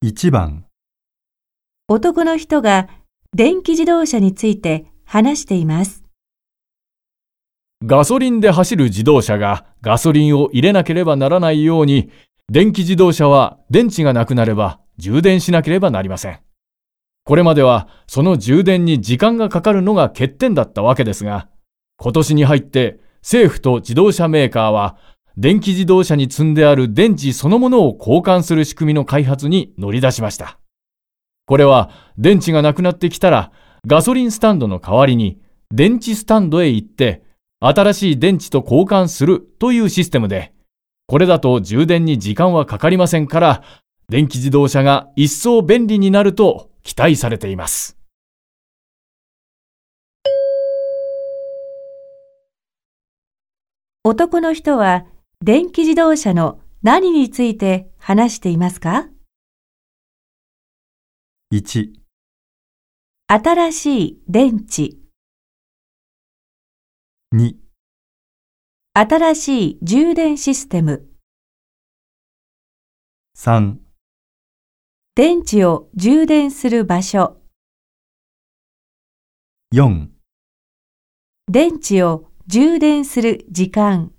1番、男の人が電気自動車について話しています。ガソリンで走る自動車がガソリンを入れなければならないように、電気自動車は電池がなくなれば充電しなければなりません。これまではその充電に時間がかかるのが欠点だったわけですが、今年に入って政府と自動車メーカーは電気自動車に積んである電池そのものを交換する仕組みの開発に乗り出しました。これは電池がなくなってきたらガソリンスタンドの代わりに電池スタンドへ行って新しい電池と交換するというシステムで、これだと充電に時間はかかりませんから、電気自動車が一層便利になると期待されています。男の人は電気自動車の何について話していますか？1、新しい電池、2、新しい充電システム、3、電池を充電する場所、4電池を充電する時間。